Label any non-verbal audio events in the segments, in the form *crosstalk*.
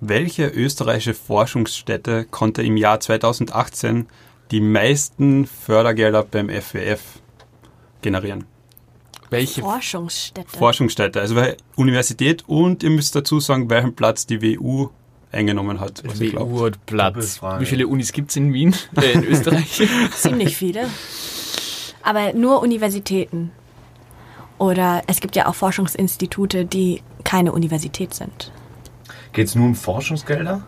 Welche österreichische Forschungsstätte konnte im Jahr 2018 die meisten Fördergelder beim FWF generieren? Welche? Forschungsstätte. Forschungsstätte, also Universität und ihr müsst dazu sagen, welchen Platz die WU eingenommen hat. Was glaubt. WU hat Platz. Wie viele Unis gibt es in Wien? *laughs* Äh, in Österreich? *laughs* Ziemlich viele. Aber nur Universitäten. Oder es gibt ja auch Forschungsinstitute, die keine Universität sind. Geht es nur um Forschungsgelder?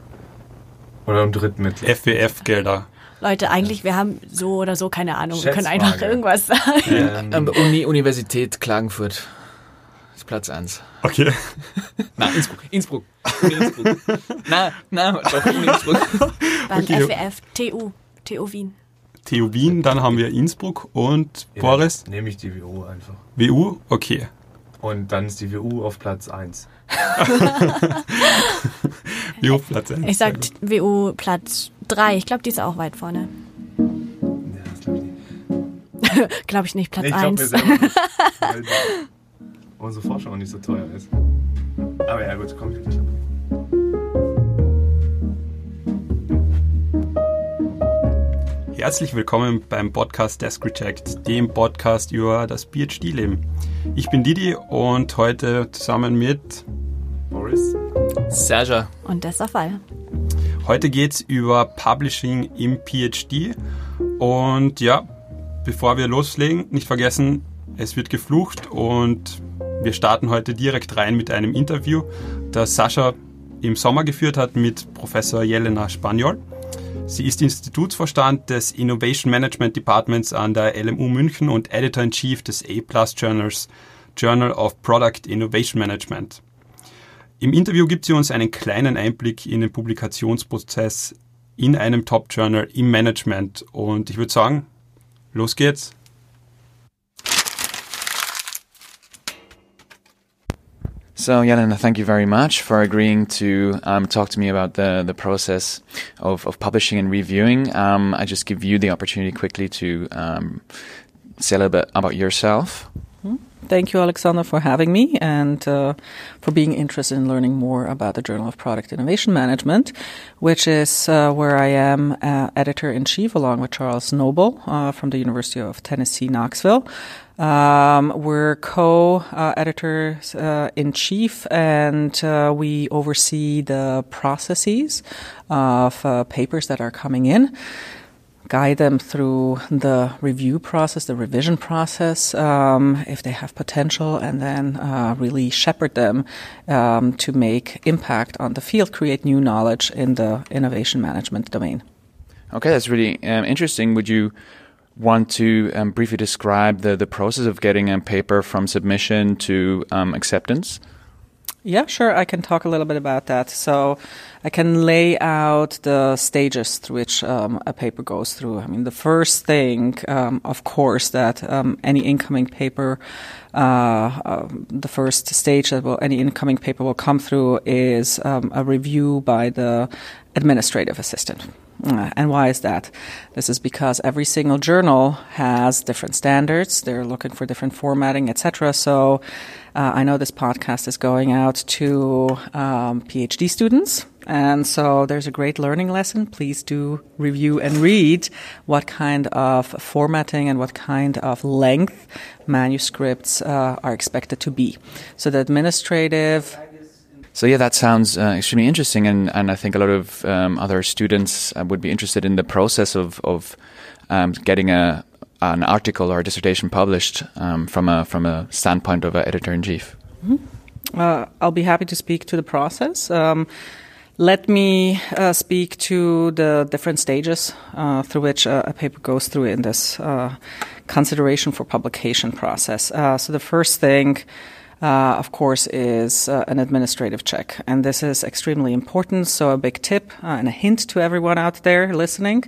Oder um Drittmittel? FWF-Gelder. Leute, eigentlich, wir haben so oder so keine Ahnung. Wir können einfach irgendwas sagen. Ähm, ähm, Uni, Universität Klagenfurt. ist Platz 1. Okay. Nein, Innsbruck. Innsbruck. Uni Innsbruck. nein, nein, doch, Uni Innsbruck. Beim Okay. FWF, TU, TU Wien. TU Wien, dann haben wir Innsbruck und ja, Boris, Nehme ich die WU einfach. WU, okay. Und dann ist die WU auf Platz 1. *laughs* WU Platz 1. Ich sag WU Platz 3. Ich glaube, die ist auch weit vorne. Ja, das glaube ich nicht. *laughs* Glaube ich nicht, Platz Nee, ich glaube mir 1. selber nicht. *laughs* Weil unsere Forschung auch nicht so teuer ist. Aber ja, gut, komm. Herzlich willkommen beim Podcast Desk Reject, dem Podcast über das PhD-Leben. Ich bin Didi und heute zusammen mit, Boris? Serja. Und der Fall. heute geht's über Publishing im PhD. Und ja, bevor wir loslegen, nicht vergessen, es wird geflucht und wir starten heute direkt rein mit einem Interview, das Sascha im Sommer geführt hat mit Professor Jelena Spaniol. Sie ist Institutsvorstand des Innovation Management Departments an der LMU München und Editor-in-Chief des A-Plus Journals Journal of Product Innovation Management. Im Interview gibt sie uns einen kleinen Einblick in den Publikationsprozess in einem Top-Journal im Management. Und ich würde sagen, los geht's. So, Jelena, thank you very much for agreeing to um, talk to me about the, the process of, of publishing and reviewing. Um, I just give you the opportunity quickly to um, say a little bit about yourself. Thank you, Alexander, for having me and uh, for being interested in learning more about the Journal of Product Innovation Management, which is uh, where I am uh, editor in chief along with Charles Noble uh, from the University of Tennessee, Knoxville. Um, we're co-editors uh, in chief, and uh, we oversee the processes of papers that are coming in guide them through the review process, the revision process, um, if they have potential, and then uh, really shepherd them um, to make impact on the field, create new knowledge in the innovation management domain. Okay, that's really um, interesting. Would you want to um, briefly describe the, the process of getting a paper from submission to um, acceptance? Yeah, sure. I can talk a little bit about that. So, I can lay out the stages through which um, a paper goes through. I mean, the first thing, um, of course, that um, any incoming paper, uh, uh, the first stage that will, any incoming paper will come through is um, a review by the administrative assistant. Uh, and why is that? This is because every single journal has different standards. They're looking for different formatting, etc. So uh, I know this podcast is going out to um, PhD students. And so there's a great learning lesson. Please do review and read what kind of formatting and what kind of length manuscripts uh, are expected to be. So the administrative So yeah, that sounds uh, extremely interesting, and, and I think a lot of um, other students uh, would be interested in the process of of um, getting a an article or a dissertation published um, from a from a standpoint of an editor in chief. Uh, I'll be happy to speak to the process. Um, let me uh, speak to the different stages uh, through which uh, a paper goes through in this consideration for publication process. So the first thing. Uh, of course, is uh, an administrative check. And this is extremely important. So, a big tip uh, and a hint to everyone out there listening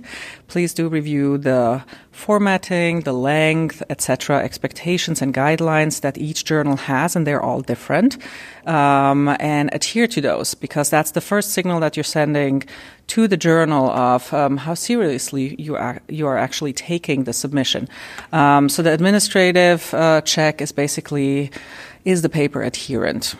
please do review the formatting, the length, etc., expectations and guidelines that each journal has, and they're all different. Um, and adhere to those because that's the first signal that you're sending to the journal of um, how seriously you are you are actually taking the submission. Um, so the administrative uh, check is basically is the paper adherent?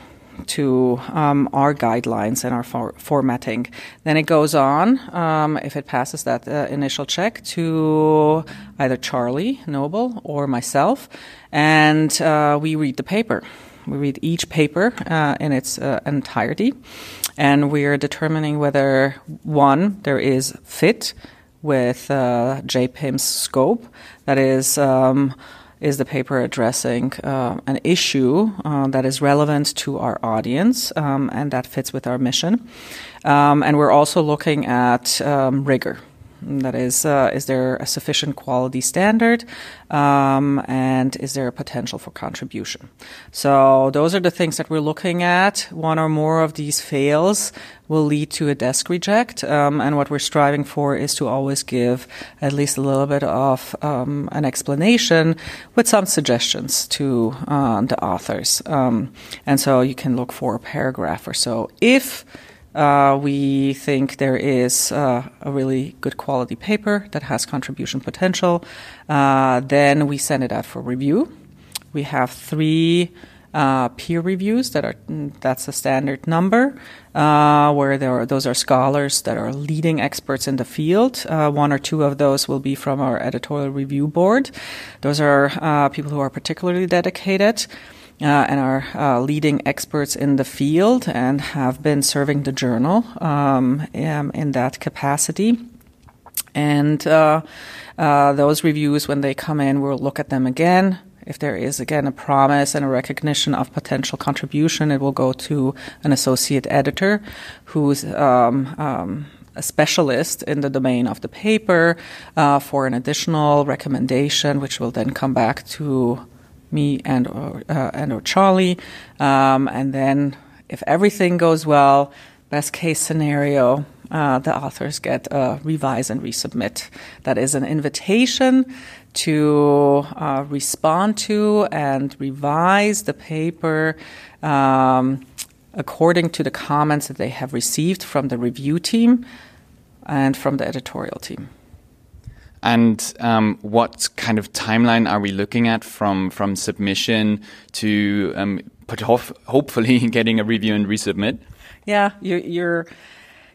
to um, our guidelines and our for- formatting. Then it goes on, um, if it passes that uh, initial check, to either Charlie Noble or myself, and uh, we read the paper. We read each paper uh, in its uh, entirety, and we are determining whether one there is fit with uh, JPIM's scope. That is. Um, is the paper addressing uh, an issue uh, that is relevant to our audience um, and that fits with our mission. Um, and we're also looking at um, rigor. That is, uh, is there a sufficient quality standard, um, and is there a potential for contribution? So those are the things that we're looking at. One or more of these fails will lead to a desk reject, um, and what we're striving for is to always give at least a little bit of um, an explanation with some suggestions to uh, the authors. Um, and so you can look for a paragraph or so if uh, we think there is uh, a really good quality paper that has contribution potential. Uh, then we send it out for review. We have three uh, peer reviews that are that's a standard number uh, where there are, those are scholars that are leading experts in the field. Uh, one or two of those will be from our editorial review board. Those are people who are particularly dedicated and are uh, leading experts in the field and have been serving the journal um, in that capacity. And uh, uh, those reviews, when they come in, we'll look at them again. If there is again a promise and a recognition of potential contribution, it will go to an associate editor who's um, um, a specialist in the domain of the paper uh, for an additional recommendation, which will then come back to me and or, uh, and or Charlie, um, and then if everything goes well, best case scenario, uh, the authors get a revise and resubmit. That is an invitation to uh, respond to and revise the paper um, according to the comments that they have received from the review team and from the editorial team. And um, what kind of timeline are we looking at from from submission to um, hopefully *laughs* getting a review and resubmit? Yeah, you, you're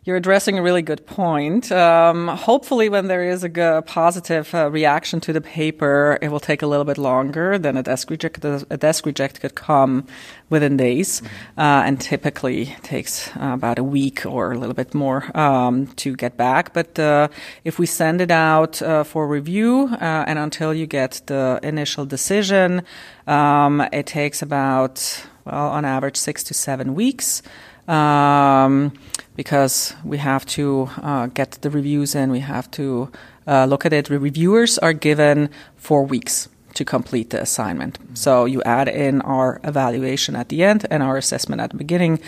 you're addressing a really good point. Um, hopefully, when there is a g- positive uh, reaction to the paper, it will take a little bit longer than a desk reject. A desk reject could come within days, mm-hmm. uh, and typically takes uh, about a week or a little bit more um, to get back. But uh, if we send it out uh, for review uh, and until you get the initial decision, um, it takes about well, on average, six to seven weeks. Um, because we have to uh, get the reviews in, we have to uh, look at it. The reviewers are given four weeks to complete the assignment. So you add in our evaluation at the end and our assessment at the beginning,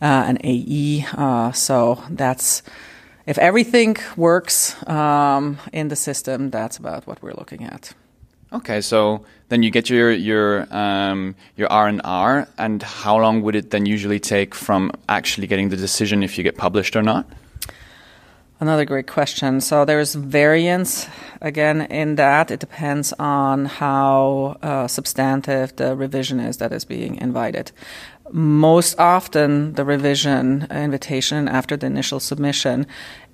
uh, an AE. Uh, so that's if everything works um, in the system, that's about what we're looking at. Okay, so then you get your your um, your R and R, and how long would it then usually take from actually getting the decision if you get published or not? Another great question. So there's variance again in that. It depends on how uh, substantive the revision is that is being invited. Most often, the revision invitation after the initial submission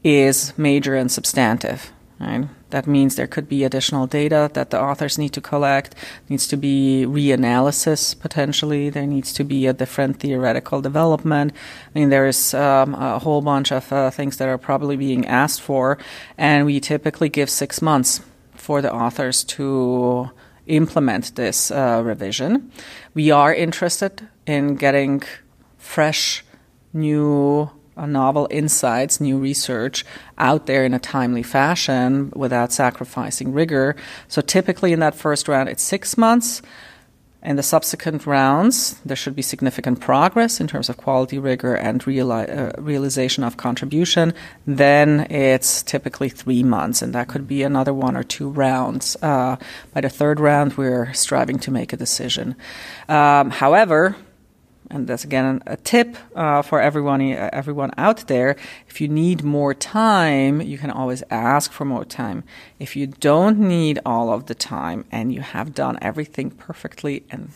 is major and substantive. Right? That means there could be additional data that the authors need to collect, needs to be reanalysis potentially, there needs to be a different theoretical development. I mean, there is um, a whole bunch of uh, things that are probably being asked for, and we typically give six months for the authors to implement this uh, revision. We are interested in getting fresh, new novel insights, new research out there in a timely fashion without sacrificing rigor. So typically in that first round, it's six months. In the subsequent rounds, there should be significant progress in terms of quality, rigor, and reali- uh, realization of contribution. Then it's typically three months, and that could be another one or two rounds. Uh, by the third round, we're striving to make a decision. Um, however, and that's again a tip uh, for everyone everyone out there. If you need more time, you can always ask for more time. If you don't need all of the time and you have done everything perfectly and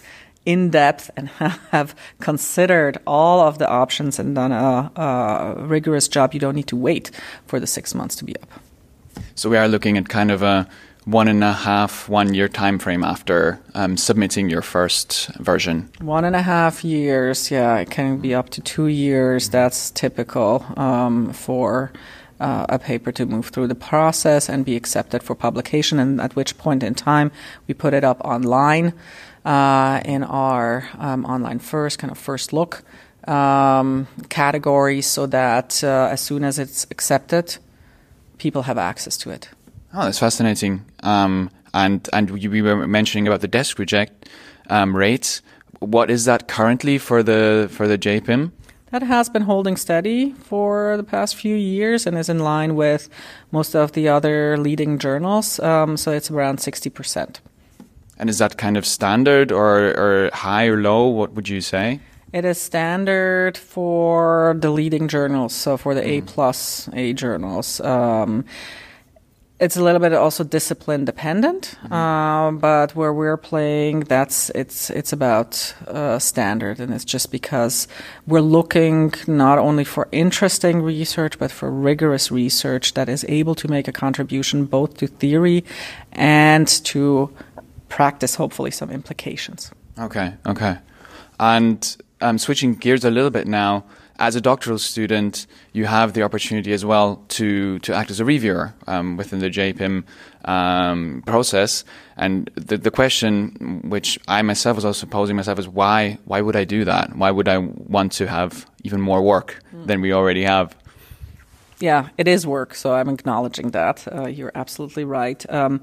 in depth and *laughs* have considered all of the options and done a, a rigorous job, you don't need to wait for the six months to be up. So we are looking at kind of a one and a half, one year time frame after um, submitting your first version. One and a half years, yeah, it can be up to two years. That's typical um, for uh, a paper to move through the process and be accepted for publication. And at which point in time we put it up online uh, in our um, online first kind of first look um, category, so that uh, as soon as it's accepted, people have access to it. Oh, that's fascinating. Um, and and you, we were mentioning about the desk reject um, rates. What is that currently for the for the JPIM? That has been holding steady for the past few years and is in line with most of the other leading journals. Um, so it's around sixty percent. And is that kind of standard or, or high or low? What would you say? It is standard for the leading journals, so for the A plus A journals. Um, it's a little bit also discipline dependent, uh, but where we're playing, that's it's it's about uh, standard, and it's just because we're looking not only for interesting research, but for rigorous research that is able to make a contribution both to theory and to practice, hopefully, some implications. Okay, okay. And I'm um, switching gears a little bit now, as a doctoral student, you have the opportunity as well to, to act as a reviewer um, within the JPIM um, process. And the, the question, which I myself was also posing myself, is why why would I do that? Why would I want to have even more work than we already have? Yeah, it is work, so I'm acknowledging that. Uh, you're absolutely right. Um,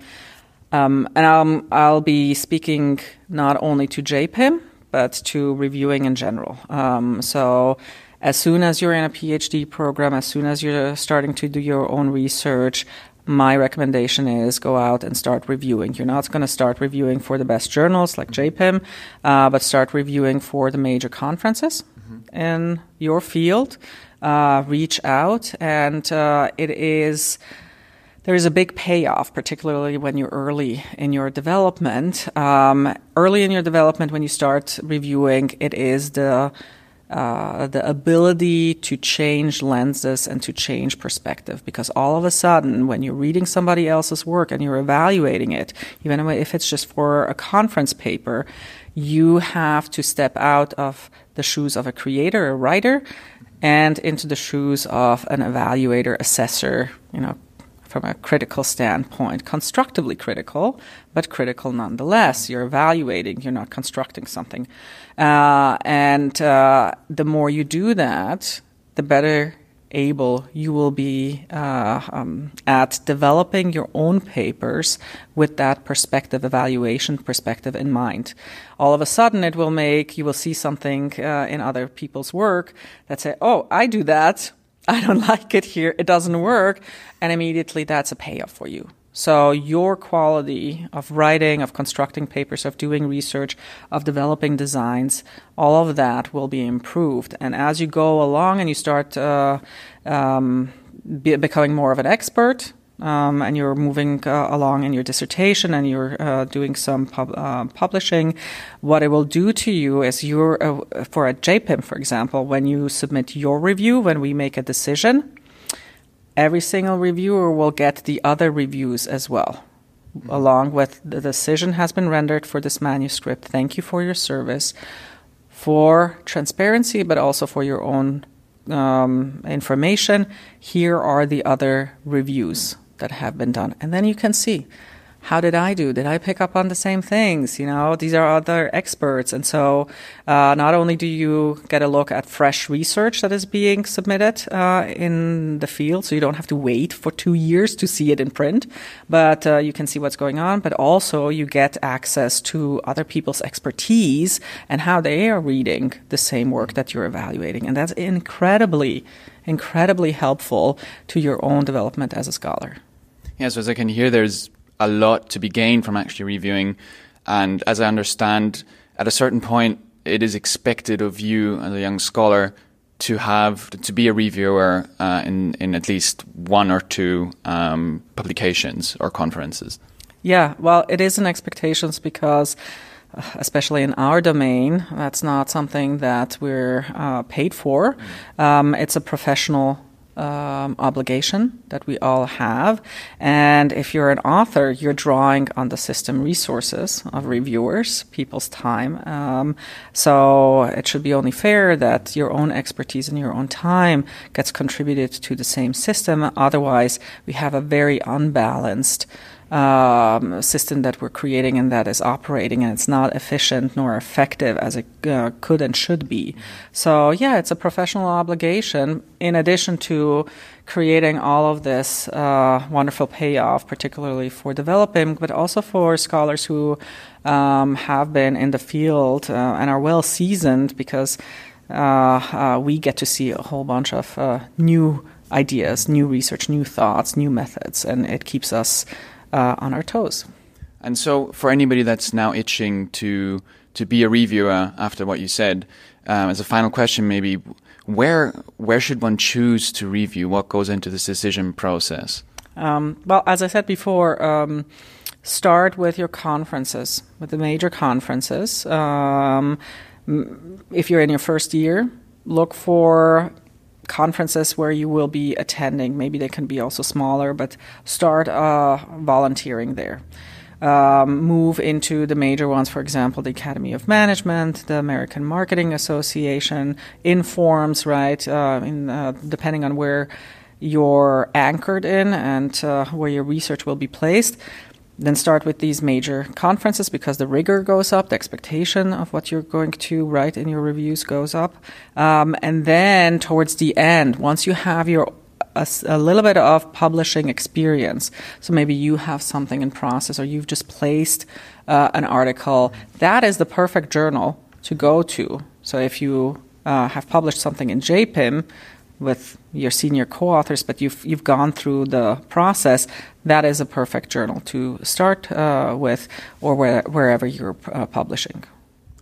um, and I'll, I'll be speaking not only to JPIM, but to reviewing in general. Um, so as soon as you're in a PhD program, as soon as you're starting to do your own research, my recommendation is go out and start reviewing. You're not going to start reviewing for the best journals like JPIM, uh, but start reviewing for the major conferences mm-hmm. in your field. Uh, reach out, and uh, it is there is a big payoff, particularly when you're early in your development. Um, early in your development, when you start reviewing, it is the uh, the ability to change lenses and to change perspective. Because all of a sudden when you're reading somebody else's work and you're evaluating it even if it's just for a conference paper you have to step out of the shoes of a creator a writer and into the shoes of an evaluator assessor you know from a critical standpoint, constructively critical, but critical nonetheless. You're evaluating, you're not constructing something. Uh, and uh, the more you do that, the better able you will be uh, um, at developing your own papers with that perspective, evaluation perspective in mind. All of a sudden, it will make you will see something uh, in other people's work that say, "Oh, I do that. I don't *laughs* like it here. It doesn't work. And immediately that's a payoff for you. So your quality of writing, of constructing papers, of doing research, of developing designs, all of that will be improved. And as you go along and you start uh, um, be, becoming more of an expert, um, and you're moving uh, along in your dissertation and you're uh, doing some pub- uh, publishing, what it will do to you is you're, uh, for a JPIM, for example, when you submit your review, when we make a decision, every single reviewer will get the other reviews as well. Mm-hmm. Along with the decision has been rendered for this manuscript. Thank you for your service, for transparency, but also for your own um, information. Here are the other reviews that have been done. And then you can see how did I do? Did I pick up on the same things? You know, these are other experts. And so, uh, not only do you get a look at fresh research that is being submitted uh, in the field, so you don't have to wait for two years to see it in print, but uh, you can see what's going on, but also you get access to other people's expertise and how they are reading the same work that you're evaluating. And that's incredibly, incredibly helpful to your own development as a scholar. Yeah, so as I can hear, there's a lot to be gained from actually reviewing. And as I understand, at a certain point, it is expected of you as a young scholar to have to be a reviewer uh, in in at least one or two um, publications or conferences. Yeah, well, it is an expectations because especially in our domain, that's not something that we're uh, paid for. Um, it's a professional um, obligation that we all have. And if you're an author, you're drawing on the system resources of reviewers, people's time. Um, so it should be only fair that your own expertise and your own time gets contributed to the same system. Otherwise, we have a very unbalanced um, system that we're creating and that is operating and it's not efficient nor effective as it uh, could and should be. So yeah, it's a professional obligation in addition to creating all of this uh, wonderful payoff, particularly for developing, but also for scholars who um, have been in the field uh, and are well seasoned because uh, uh, we get to see a whole bunch of uh, new ideas, new research, new thoughts, new methods, and it keeps us uh, on our toes. And so, for anybody that's now itching to to be a reviewer after what you said, um, as a final question, maybe where where should one choose to review? What goes into this decision process? Um, well, as I said before, um, start with your conferences, with the major conferences. Um, if you're in your first year, look for conferences where you will be attending. Maybe they can be also smaller, but start uh, volunteering there. Um, move into the major ones, for example, the Academy of Management, the American Marketing Association, Informs, right? Uh, in, uh, depending on where you're anchored in and uh, where your research will be placed then start with these major conferences because the rigor goes up, the expectation of what you're going to write in your reviews goes up. Um, and then towards the end, once you have your a, a, little bit of publishing experience, so maybe you have something in process or you've just placed uh, an article, that is the perfect journal to go to. So if you uh, have published something in JPIM, with your senior co-authors, but you've you've gone through the process. That is a perfect journal to start uh, with, or where, wherever you're uh, publishing.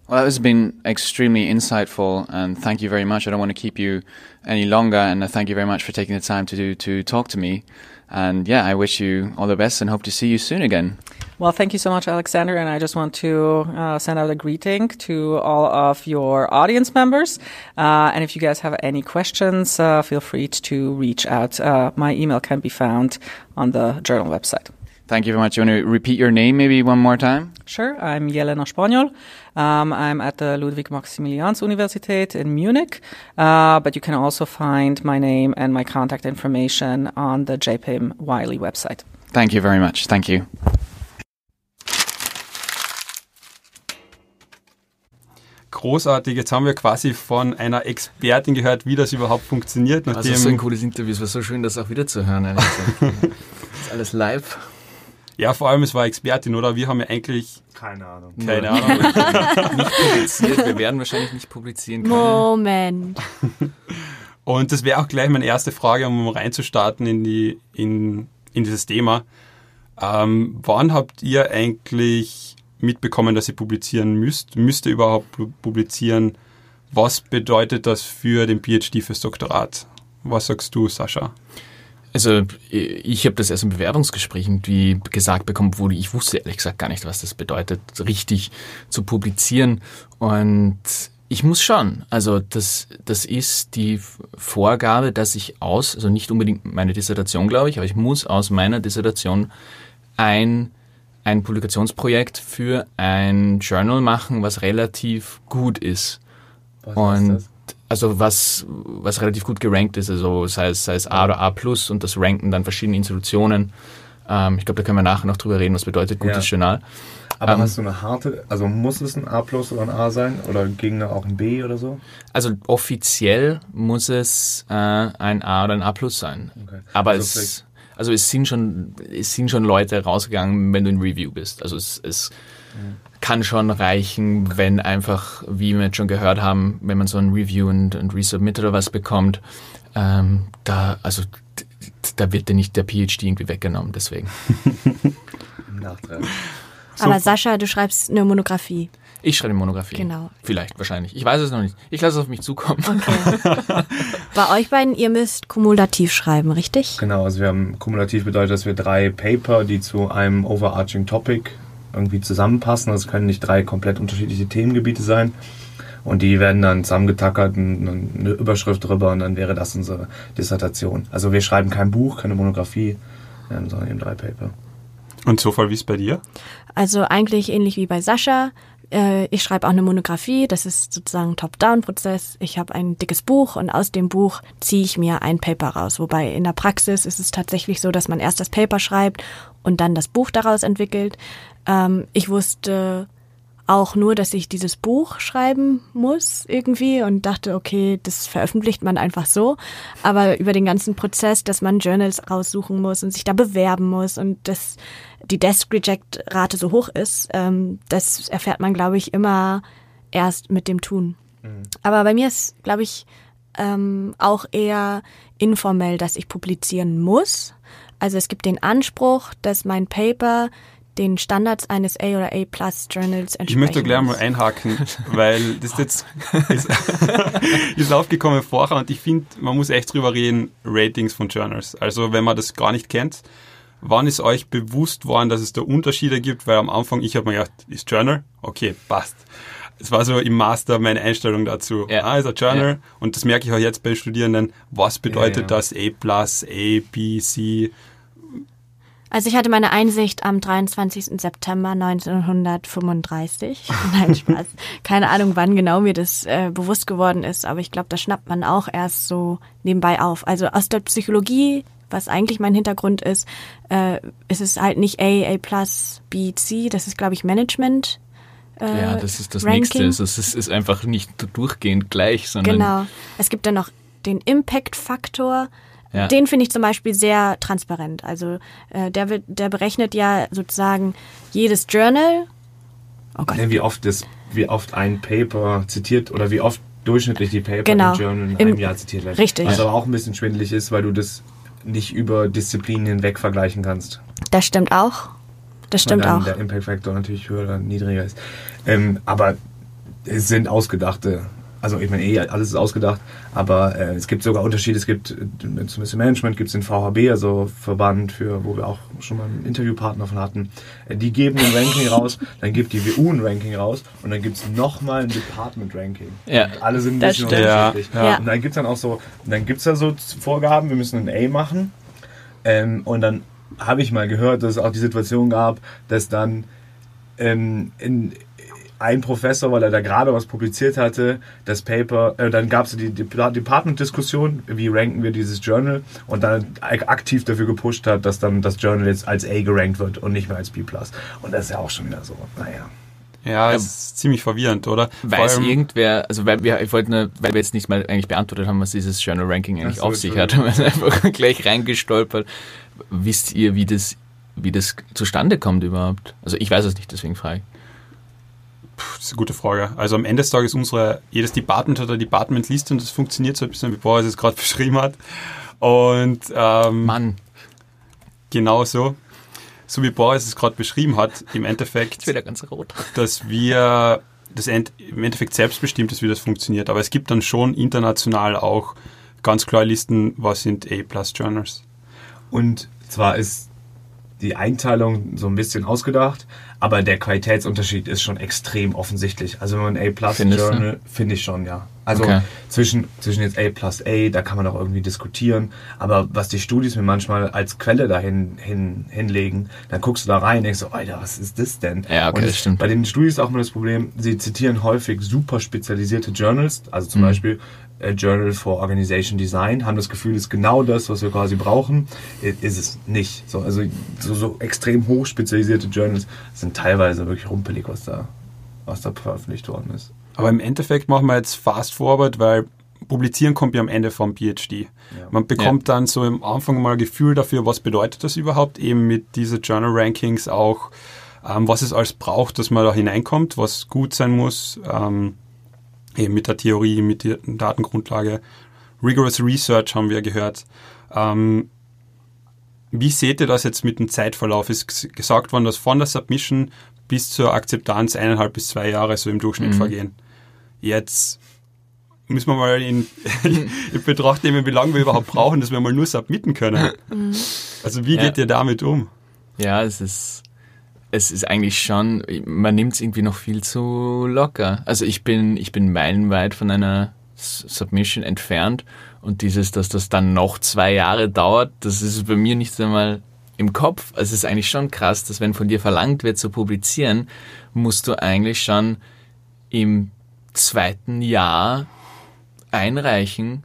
Well, that has been extremely insightful, and thank you very much. I don't want to keep you any longer, and thank you very much for taking the time to do, to talk to me. And yeah, I wish you all the best, and hope to see you soon again. Well, thank you so much, Alexander. And I just want to uh, send out a greeting to all of your audience members. Uh, and if you guys have any questions, uh, feel free to reach out. Uh, my email can be found on the journal website. Thank you very much. You want to repeat your name maybe one more time? Sure. I'm Jelena Spaniol. Um, I'm at the Ludwig Maximilians Universität in Munich, uh, but you can also find my name and my contact information on the JPIM Wiley website. Thank you very much. Thank you. Großartig. Jetzt haben wir quasi von einer Expertin gehört, wie das überhaupt funktioniert. Also so ein cooles Interview. Es war so schön, das auch wieder zu hören. das *laughs* ist alles live. Ja, vor allem es war Expertin, oder? Wir haben ja eigentlich keine Ahnung. Keine Ahnung. *laughs* nicht publiziert. Wir werden wahrscheinlich nicht publizieren können. Moment. Und das wäre auch gleich meine erste Frage, um reinzustarten in die in, in dieses Thema. Ähm, wann habt ihr eigentlich mitbekommen, dass ihr publizieren müsst? Müsst ihr überhaupt publizieren? Was bedeutet das für den PhD fürs Doktorat? Was sagst du, Sascha? Also ich habe das erst im Bewerbungsgespräch irgendwie gesagt bekommen, wo ich wusste ehrlich gesagt gar nicht, was das bedeutet, richtig zu publizieren. Und ich muss schon. Also das, das ist die Vorgabe, dass ich aus, also nicht unbedingt meine Dissertation, glaube ich, aber ich muss aus meiner Dissertation ein ein Publikationsprojekt für ein Journal machen, was relativ gut ist. Was und ist also was, was relativ gut gerankt ist, also sei es, sei es A oder A plus und das ranken dann verschiedene Institutionen. Ähm, ich glaube, da können wir nachher noch drüber reden, was bedeutet gutes ja. Journal. Aber ähm, hast du eine harte, also muss es ein A plus oder ein A sein oder ging auch ein B oder so? Also offiziell muss es äh, ein A oder ein A plus sein. Okay. Aber also es also es sind schon, es sind schon Leute rausgegangen, wenn du in Review bist. Also es, es mhm. kann schon reichen, wenn einfach, wie wir jetzt schon gehört haben, wenn man so ein Review und, und Resubmit oder was bekommt, ähm, da, also da wird dir nicht der PhD irgendwie weggenommen, deswegen. *laughs* Aber Sascha, du schreibst eine Monographie. Ich schreibe Monographie. Genau. Vielleicht, wahrscheinlich. Ich weiß es noch nicht. Ich lasse es auf mich zukommen. Okay. *laughs* Bei euch beiden, ihr müsst kumulativ schreiben, richtig? Genau, also wir haben kumulativ bedeutet, dass wir drei Paper, die zu einem overarching Topic irgendwie zusammenpassen. Also es können nicht drei komplett unterschiedliche Themengebiete sein. Und die werden dann zusammengetackert, und eine Überschrift drüber und dann wäre das unsere Dissertation. Also wir schreiben kein Buch, keine Monographie, ähm, sondern eben drei Paper. Und so voll wie es bei dir? Also eigentlich ähnlich wie bei Sascha. Äh, Ich schreibe auch eine Monographie, das ist sozusagen ein Top-Down-Prozess. Ich habe ein dickes Buch und aus dem Buch ziehe ich mir ein Paper raus. Wobei in der Praxis ist es tatsächlich so, dass man erst das Paper schreibt und dann das Buch daraus entwickelt. Ähm, Ich wusste auch nur, dass ich dieses Buch schreiben muss irgendwie und dachte, okay, das veröffentlicht man einfach so. Aber über den ganzen Prozess, dass man Journals raussuchen muss und sich da bewerben muss und dass die Desk-Reject-Rate so hoch ist, ähm, das erfährt man, glaube ich, immer erst mit dem Tun. Aber bei mir ist, glaube ich, ähm, auch eher informell, dass ich publizieren muss. Also es gibt den Anspruch, dass mein Paper den Standards eines A oder A Plus Journals entspricht. Ich möchte gleich mal einhaken, weil *laughs* das jetzt ist, *laughs* ist aufgekommen vorher und ich finde, man muss echt drüber reden, Ratings von Journals. Also wenn man das gar nicht kennt, wann ist euch bewusst worden, dass es da Unterschiede gibt? Weil am Anfang, ich habe mir gedacht, ist Journal? Okay, passt. Es war so im Master meine Einstellung dazu. Ja. Ah, ist ein Journal. Ja. Und das merke ich auch jetzt bei Studierenden. Was bedeutet Ja, ja. das? A+, plus, A, B, C? Also ich hatte meine Einsicht am 23. September 1935. *laughs* Nein, Spaß. Keine Ahnung, wann genau mir das äh, bewusst geworden ist, aber ich glaube, das schnappt man auch erst so nebenbei auf. Also aus der Psychologie, was eigentlich mein Hintergrund ist, äh, ist es halt nicht A, A+, B, C, das ist, glaube ich, Management. Äh, Ja, das ist das Ranking. Nächste. Also es ist, ist einfach nicht durchgehend gleich, sondern Genau. Es gibt dann noch den Impact-Faktor. Ja. Den finde ich zum Beispiel sehr transparent. Also äh, der, wird, der berechnet ja sozusagen jedes Journal. Oh Gott. Ne, Wie oft das, wie oft ein Paper zitiert oder wie oft durchschnittlich die Paper Genau. im Journal in Im- einem Jahr zitiert werden. Richtig. Was aber auch ein bisschen schwindelig ist, weil du das nicht über Disziplinen hinweg vergleichen kannst. Das stimmt auch. Das stimmt auch. der Impact Factor natürlich höher oder niedriger ist. Ähm, aber es sind ausgedachte, also ich meine eh, alles ist ausgedacht, aber äh, es gibt sogar Unterschiede. Es gibt äh, zumindest im Management gibt es den VHB, also Verband für, wo wir auch schon mal einen Interviewpartner von hatten. Äh, die geben ein Ranking raus, dann gibt die WU ein Ranking raus und dann gibt es nochmal ein Department Ranking. Ja. Und alle sind ein Das bisschen stimmt. unterschiedlich. Ja, ja. Und dann gibt es dann auch so, dann gibt es da so Vorgaben, wir müssen ein A machen. Ähm, und dann habe ich mal gehört, dass es auch die Situation gab, dass dann ähm, in, ein Professor, weil er da gerade was publiziert hatte, das Paper, äh, dann gab es die Dep- Department-Diskussion, wie ranken wir dieses Journal und dann ak- aktiv dafür gepusht hat, dass dann das Journal jetzt als A gerankt wird und nicht mehr als B+. Und das ist ja auch schon wieder so, naja. Ja, ist ziemlich verwirrend, oder? Weiß irgendwer, also weil wir, ich wollte nur, weil wir jetzt nicht mal eigentlich beantwortet haben, was dieses Journal Ranking eigentlich so, auf sich hat, haben *laughs* wir einfach gleich reingestolpert. Wisst ihr, wie das, wie das zustande kommt überhaupt? Also ich weiß es nicht, deswegen frage ich. Das ist eine gute Frage. Also am Ende des Tages unsere, jedes Department hat eine Department-Liste und das funktioniert so ein bisschen, wie Boris es gerade *laughs* beschrieben hat. Und ähm, Mann, genau so, so wie Boris es gerade beschrieben hat, im jetzt Endeffekt, wird er ganz rot. dass wir das End, im Endeffekt selbstbestimmt ist, wie das funktioniert. Aber es gibt dann schon international auch ganz klar Listen, was sind A-Plus-Journals. Und zwar ist die Einteilung so ein bisschen ausgedacht, aber der Qualitätsunterschied ist schon extrem offensichtlich. Also wenn man A Plus? Journal, finde ich schon, ja. Also Okay. zwischen, zwischen jetzt A plus A, da kann man auch irgendwie diskutieren. Aber was die Studis mir manchmal als Quelle dahin hin, hinlegen, dann guckst du da rein und denkst so, Alter, was ist das denn? Ja, okay, und das stimmt. Bei den Studis ist auch immer das Problem, sie zitieren häufig super spezialisierte Journals, also zum Mhm. Beispiel Journal for Organization Design, haben das Gefühl, ist genau das, was wir quasi brauchen, ist es nicht. So, also so, so extrem hoch spezialisierte Journals sind teilweise wirklich rumpelig, was da, was da veröffentlicht worden ist. Aber im Endeffekt machen wir jetzt fast forward, weil publizieren kommt ja am Ende vom PhD. Man bekommt dann so am Anfang mal ein Gefühl dafür, was bedeutet das überhaupt, eben mit diese Journal Rankings auch, ähm, was es alles braucht, dass man da hineinkommt, was gut sein muss, ähm, eben mit der Theorie, mit der Datengrundlage. Rigorous Research haben wir gehört. Ähm, wie seht ihr das jetzt mit dem Zeitverlauf? Ist gesagt worden, dass von der Submission bis zur Akzeptanz eineinhalb bis zwei Jahre so im Durchschnitt vergehen. Jetzt müssen wir mal in, *laughs* in Betracht nehmen, wie lange wir überhaupt brauchen, dass wir mal nur submitten können. *laughs* Also wie Ja. geht ihr damit um? Ja, es ist. Es ist eigentlich schon, man nimmt es irgendwie noch viel zu locker. Also ich bin, ich bin meilenweit von einer Submission entfernt und dieses, dass das dann noch zwei Jahre dauert, das ist bei mir nicht einmal im Kopf. Also es ist eigentlich schon krass, dass wenn von dir verlangt wird zu publizieren, musst du eigentlich schon im zweiten Jahr einreichen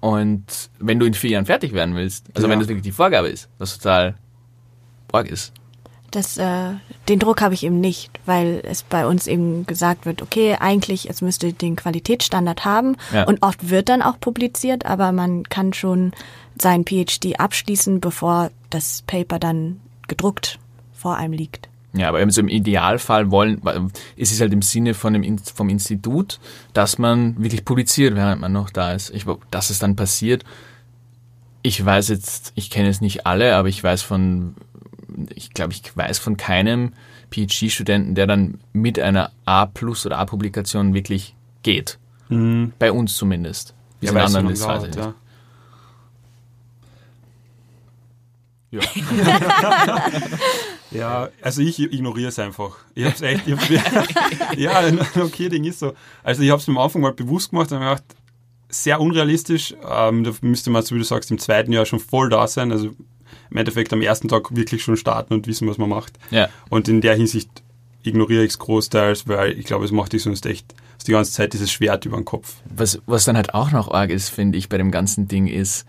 und wenn du in vier Jahren fertig werden willst, also Ja. wenn das wirklich die Vorgabe ist, was total arg ist. Das, äh, den Druck habe ich eben nicht, weil es bei uns eben gesagt wird, okay, eigentlich, es müsste den Qualitätsstandard haben Ja. und oft wird dann auch publiziert, aber man kann schon sein PhD abschließen, bevor das Paper dann gedruckt vor einem liegt. Ja, aber eben so im Idealfall wollen, ist es halt im Sinne von dem, In- vom Institut, dass man wirklich publiziert, während man noch da ist. Ich, dass es dann passiert, ich weiß jetzt, ich kenne es nicht alle, aber ich weiß von, ich glaube, ich weiß von keinem PhD-Studenten, der dann mit einer A plus oder A-Publikation wirklich geht. Bei uns zumindest. Wie es in weiß anderen ist, weiß ich nicht. ja. *laughs* Ja, also ich ignoriere es einfach. Ich hab's echt, ich *laughs* ja, *laughs* okay Ding ist so. Also ich habe es am Anfang mal bewusst gemacht und mir gedacht, sehr unrealistisch. Ähm, da müsste man, so wie du sagst, im zweiten Jahr schon voll da sein. Also im Endeffekt am ersten Tag wirklich schon starten und wissen, was man macht. Ja. Und in der Hinsicht ignoriere ich es großteils, weil ich glaube, es macht dich sonst echt die ganze Zeit dieses Schwert über den Kopf. Was, was dann halt auch noch arg ist, finde ich, bei dem ganzen Ding ist,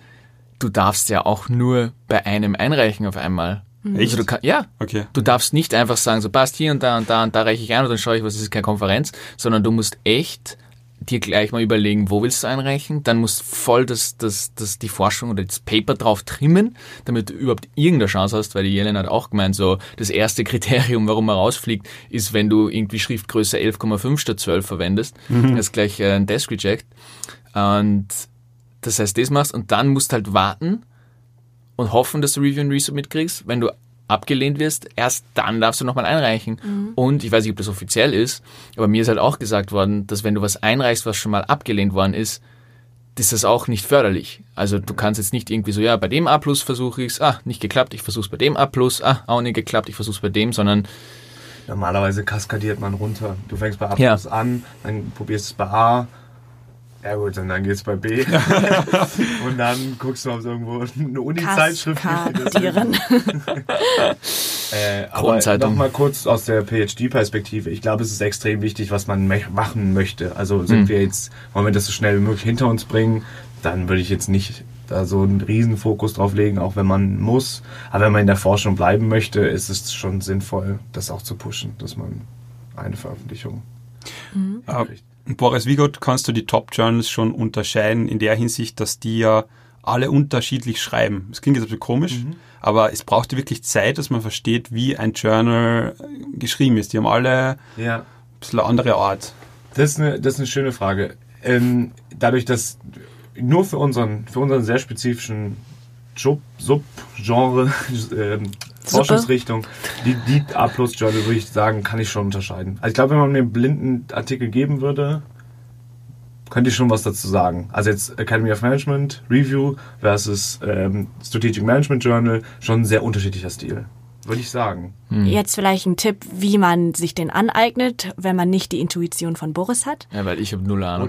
du darfst ja auch nur bei einem einreichen auf einmal. Echt? Also du kann, ja, Okay. du darfst nicht einfach sagen, so passt hier und da und da und da reiche ich ein und dann schaue ich, was ist keine Konferenz, sondern du musst echt dir gleich mal überlegen, wo willst du einreichen, dann musst voll das, das, das, die Forschung oder das Paper drauf trimmen, damit du überhaupt irgendeine Chance hast, weil die Jelen hat auch gemeint, so das erste Kriterium, warum man rausfliegt, ist, wenn du irgendwie Schriftgröße 11,5 statt 12 verwendest, das ist gleich äh, ein Desk Reject und das heißt, das machst und dann musst halt warten und hoffen, dass du Review und Resubmit kriegst. Wenn du abgelehnt wirst, erst dann darfst du nochmal einreichen. Und ich weiß nicht, ob das offiziell ist, aber mir ist halt auch gesagt worden, dass wenn du was einreichst, was schon mal abgelehnt worden ist, ist das auch nicht förderlich. Also du kannst jetzt nicht irgendwie so, ja, bei dem A plus versuche ich es, ah, nicht geklappt, ich versuche es bei dem A plus, ah, auch nicht geklappt, ich versuche es bei dem, sondern Normalerweise kaskadiert man runter. Du fängst bei A Ja. plus an, dann probierst du es bei A. Ja gut, und dann geht's bei B. *laughs* und dann guckst du, ob es irgendwo eine Uni-Zeitschrift gibt. *laughs* Äh, aber nochmal kurz aus der PhD-Perspektive. Ich glaube, es ist extrem wichtig, was man machen möchte. Also sind Hm. wir jetzt, wollen wir das so schnell wie möglich hinter uns bringen, dann würde ich jetzt nicht da so einen riesen Fokus drauf legen, auch wenn man muss. Aber wenn man in der Forschung bleiben möchte, ist es schon sinnvoll, das auch zu pushen, dass man eine Veröffentlichung Äh, kriegt. Boris, wie gut kannst du die Top-Journals schon unterscheiden in der Hinsicht, dass die ja alle unterschiedlich schreiben? Das klingt jetzt ein bisschen komisch, aber es braucht ja wirklich Zeit, dass man versteht, wie ein Journal äh, geschrieben ist. Die haben alle ein Ja. bisschen eine andere Art. Das ist eine, das ist eine schöne Frage. Ähm, dadurch, dass nur für unseren, für unseren sehr spezifischen Subgenre, *laughs* ähm, Forschungsrichtung, die, die A-Plus-Journal, würde ich sagen, kann ich schon unterscheiden. Also ich glaube, wenn man mir einen blinden Artikel geben würde, könnte ich schon was dazu sagen. Also jetzt Academy of Management, Review versus ähm, Strategic Management Journal, schon ein sehr unterschiedlicher Stil. Würde ich sagen. Jetzt vielleicht ein Tipp, wie man sich den aneignet, wenn man nicht die Intuition von Boris hat. ja, weil ich habe null Ahnung.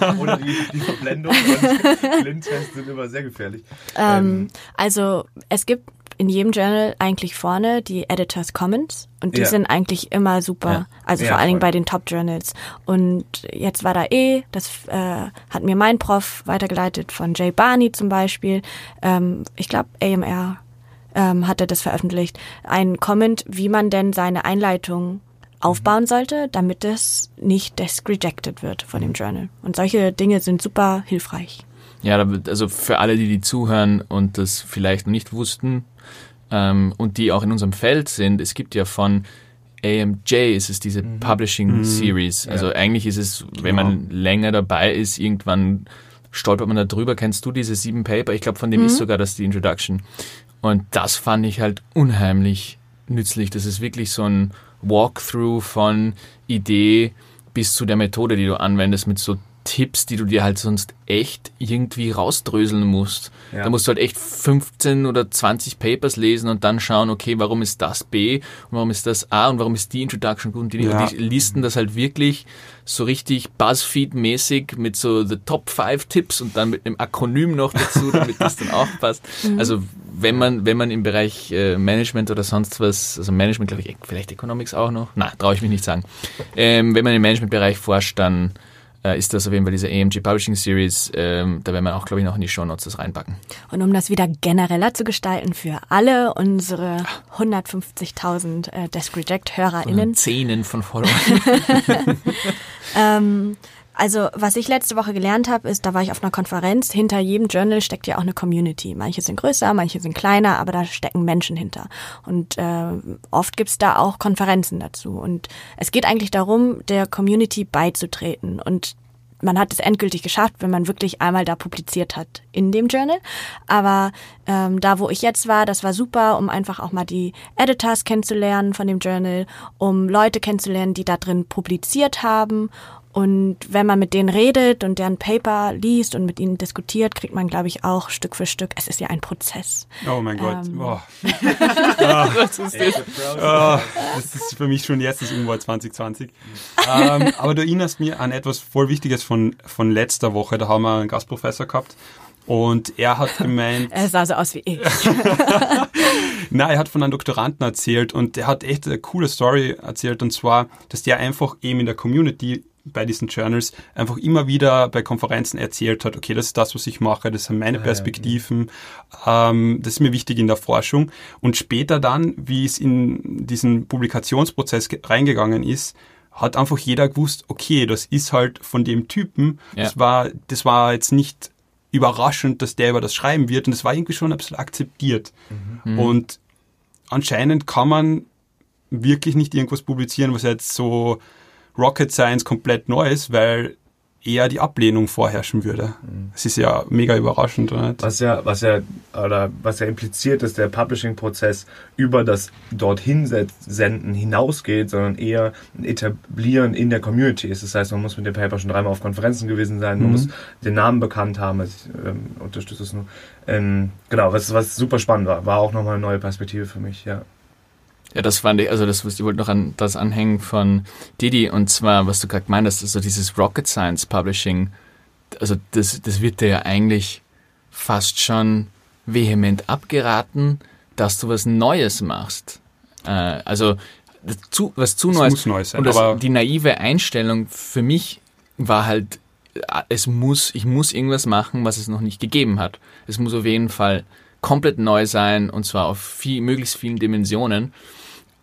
Oder, oder die, die Verblendung und *laughs* Blindtests sind immer sehr gefährlich. Ähm, also es gibt in jedem Journal eigentlich vorne die Editors Comments und die Ja. sind eigentlich immer super. Ja. Also Ja, vor allen Dingen bei den Top Journals. Und jetzt war da eh, das äh, hat mir mein Prof weitergeleitet von Jay Barney zum Beispiel. Ähm, ich glaube AMR ähm, hat er das veröffentlicht. Ein Comment, wie man denn seine Einleitung aufbauen sollte, damit es nicht desk rejected wird von dem Journal. Und solche Dinge sind super hilfreich. Ja, also für alle, die die zuhören und das vielleicht noch nicht wussten ähm, und die auch in unserem Feld sind, es gibt ja von AMJ ist es diese Publishing Series. Also eigentlich ist es, wenn man länger dabei ist, irgendwann stolpert man da drüber. Kennst du diese sieben Paper? Ich glaube, von dem ist sogar das die Introduction. Und das fand ich halt unheimlich nützlich. Das ist wirklich so ein Walkthrough von Idee bis zu der Methode, die du anwendest, mit so Tipps, die du dir halt sonst echt irgendwie rausdröseln musst. Ja. Da musst du halt echt 15 oder 20 Papers lesen und dann schauen, okay, warum ist das B und warum ist das A und warum ist die Introduction gut und die, Ja. und die listen das halt wirklich so richtig Buzzfeed-mäßig mit so the Top 5 Tipps und dann mit einem Akronym noch dazu, *laughs* damit das dann auch passt. Also wenn man, wenn man im Bereich äh, Management oder sonst was, also Management glaube ich, vielleicht Economics auch noch, na, traue ich mich nicht sagen. Ähm, wenn man im Managementbereich forscht, dann äh, ist das auf jeden Fall diese AMG Publishing Series, ähm, da werden wir auch, glaube ich, noch in die Show Notes das reinpacken. Und um das wieder genereller zu gestalten für alle unsere 150.000 äh, Desk Reject HörerInnen, Zehnen von Followern. *laughs* *laughs* Ähm, also, was ich letzte Woche gelernt habe, ist, da war ich auf einer Konferenz. Hinter jedem Journal steckt ja auch eine Community. Manche sind größer, manche sind kleiner, aber da stecken Menschen hinter. Und äh, oft gibt's da auch Konferenzen dazu. Und es geht eigentlich darum, der Community beizutreten. Und man hat es endgültig geschafft, wenn man wirklich einmal da publiziert hat in dem Journal. Aber ähm, da, wo ich jetzt war, das war super, um einfach auch mal die Editors kennenzulernen von dem Journal, um Leute kennenzulernen, die da drin publiziert haben. Und wenn man mit denen redet und deren Paper liest und mit ihnen diskutiert, kriegt man, glaube ich, auch Stück für Stück. Es ist ja ein Prozess. Oh mein Gott. Ähm. Boah. *laughs* das, ist Ah, das ist für mich schon jetzt das Unwort 2020. ähm, aber du erinnerst mir an etwas voll Wichtiges von, von letzter Woche. Da haben wir einen Gastprofessor gehabt. Und er hat *laughs* gemeint, Er sah so aus wie ich. *laughs* na, er hat von einem Doktoranden erzählt und der hat echt eine coole Story erzählt und zwar, dass der einfach eben in der Community bei diesen Journals einfach immer wieder bei Konferenzen erzählt hat, okay, das ist das, was ich mache, das sind meine Perspektiven, ähm, das ist mir wichtig in der Forschung. Und später dann, wie es in diesen Publikationsprozess ge- reingegangen ist, hat einfach jeder gewusst, okay, das ist halt von dem Typen, Ja. das war, das war jetzt nicht überraschend, dass der über das schreiben wird und das war irgendwie schon ein bisschen akzeptiert. Und anscheinend kann man wirklich nicht irgendwas publizieren, was jetzt so Rocket Science komplett neu ist, weil eher die Ablehnung vorherrschen würde. Es ist ja mega überraschend, oder nicht? Was ja, was ja, oder was ja impliziert, dass der Publishing-Prozess über das dorthin senden hinausgeht, sondern eher ein Etablieren in der Community ist. Das heißt, man muss mit dem Paper schon dreimal auf Konferenzen gewesen sein, man Mhm. muss den Namen bekannt haben. Also ich ähm, unterstütze es nur. Ähm, genau, was, was super spannend war. War auch nochmal eine neue Perspektive für mich, ja. Ja, das fand ich, also das, ich wollte noch an das anhängen von Didi und zwar, was du gerade meintest, also dieses Rocket Science Publishing, also das, das wird dir ja eigentlich fast schon vehement abgeraten, dass du was Neues machst. Äh, also zu, was zu Es Neues. muss neu sein, und das, die naive Einstellung für mich war halt, äh, es muss, ich muss irgendwas machen, was es noch nicht gegeben hat. Es muss auf jeden Fall komplett neu sein und zwar auf viel, möglichst vielen Dimensionen.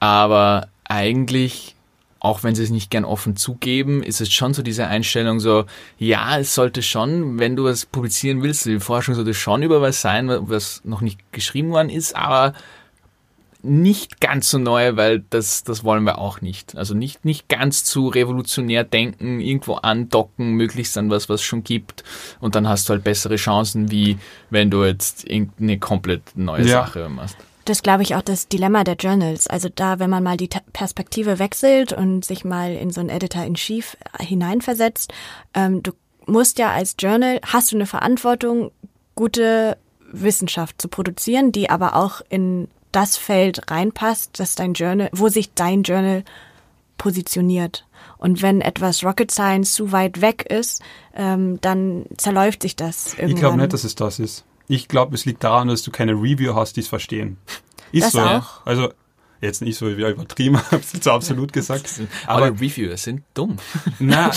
Aber eigentlich, auch wenn sie es nicht gern offen zugeben, ist es schon so diese Einstellung so, ja, es sollte schon, wenn du was publizieren willst, die Forschung sollte schon über was sein, was noch nicht geschrieben worden ist, aber nicht ganz so neu, weil das, das wollen wir auch nicht. Also nicht, nicht ganz zu revolutionär denken, irgendwo andocken, möglichst an was, was es schon gibt. Und dann hast du halt bessere Chancen, wie wenn du jetzt irgendeine komplett neue Ja. Sache machst. Das glaube ich, auch das Dilemma der Journals. Also da, wenn man mal die Perspektive wechselt und sich mal in so einen Editor-in-Chief hineinversetzt, ähm, du musst ja als Journal, hast du eine Verantwortung, gute Wissenschaft zu produzieren, die aber auch in das Feld reinpasst, dass dein Journal, wo sich dein Journal positioniert. Und wenn etwas Rocket Science zu weit weg ist, ähm, dann zerläuft sich das irgendwann. Ich glaube nicht, dass es das ist. Ich glaube, es liegt daran, dass du keine Review hast, die es verstehen. Ist *laughs* Das so, ja. auch. Also, jetzt nicht so wie übertrieben, *laughs* es jetzt absolut gesagt. Aber Alle Reviewer sind dumm. *laughs* na,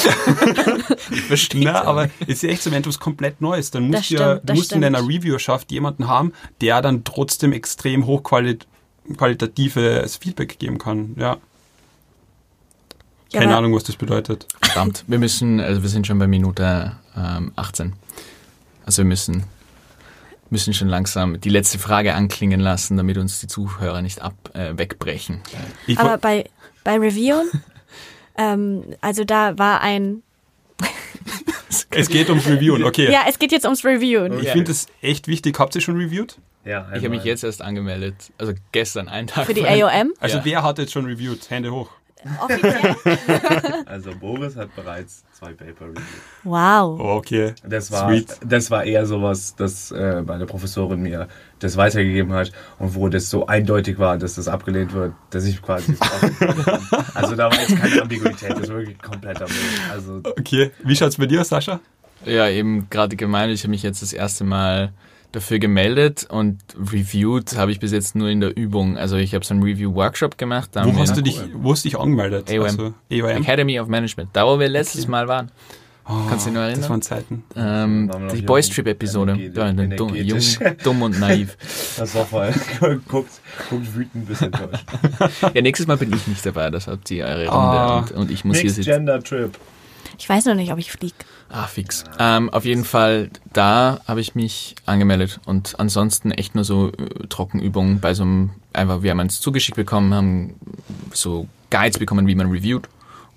Ich verstehe na, aber es ist echt so, wenn du was komplett Neues, dann musst Das du ja, stimmt, musst in deiner. Reviewerschaft jemanden haben, der dann trotzdem extrem hochqualitatives Feedback geben kann. Ja, Ja, keine aber- Ahnung, was das bedeutet. Verdammt, wir müssen, also wir sind schon bei Minute ähm, 18. Also wir müssen, müssen schon langsam die letzte Frage anklingen lassen, damit uns die Zuhörer nicht ab, äh, wegbrechen. Ich Aber bei, bei Reviewen, *laughs* ähm, also da war ein, es geht ums Reviewen, okay. ja, es geht jetzt ums Reviewen. Ich finde es echt wichtig. Habt ihr schon reviewed? Ja, Ich habe mich jetzt erst angemeldet, also gestern, einen Tag Für die vorher. AOM. Also Ja. wer hat jetzt schon reviewed? Hände hoch. Offiziell? *laughs* Also Boris hat bereits zwei Paper reviewed. Wow. Oh, okay. Das war, Sweet. das war eher sowas, dass äh, meine Professorin mir das weitergegeben hat und wo das so eindeutig war, dass das abgelehnt wird, dass ich quasi. Also da war jetzt keine Ambiguität, das war wirklich kompletter Müll. Also Okay. Wie schaut's bei dir aus, Sascha? Ja, eben gerade gemeint, ich habe mich jetzt das erste Mal dafür gemeldet und reviewed habe ich bis jetzt nur in der Übung. Also ich habe so einen Review-Workshop gemacht. Wo hast du dich, wo hast du dich angemeldet? AOM. Also, AOM. Academy of Management, da wo wir letztes Mal waren. Oh, Kannst du dich noch erinnern? Das waren Zeiten. Ähm, die Boys Trip Episode. energetisch- Ja, dumm, jung, *laughs* dumm und naiv. das war voll. *laughs* guckt, guckt wütend bis enttäuscht. Ja, nächstes Mal bin ich nicht dabei, das habt ihr eure Runde Ah. und, und ich muss hier sitzen. Gender Trip. Ich weiß noch nicht, ob ich fliege. Ah, fix. Ähm, auf jeden Fall, da habe ich mich angemeldet und ansonsten echt nur so äh, Trockenübungen bei so einem, einfach, wir haben eins zugeschickt bekommen, haben so Guides bekommen, wie man reviewt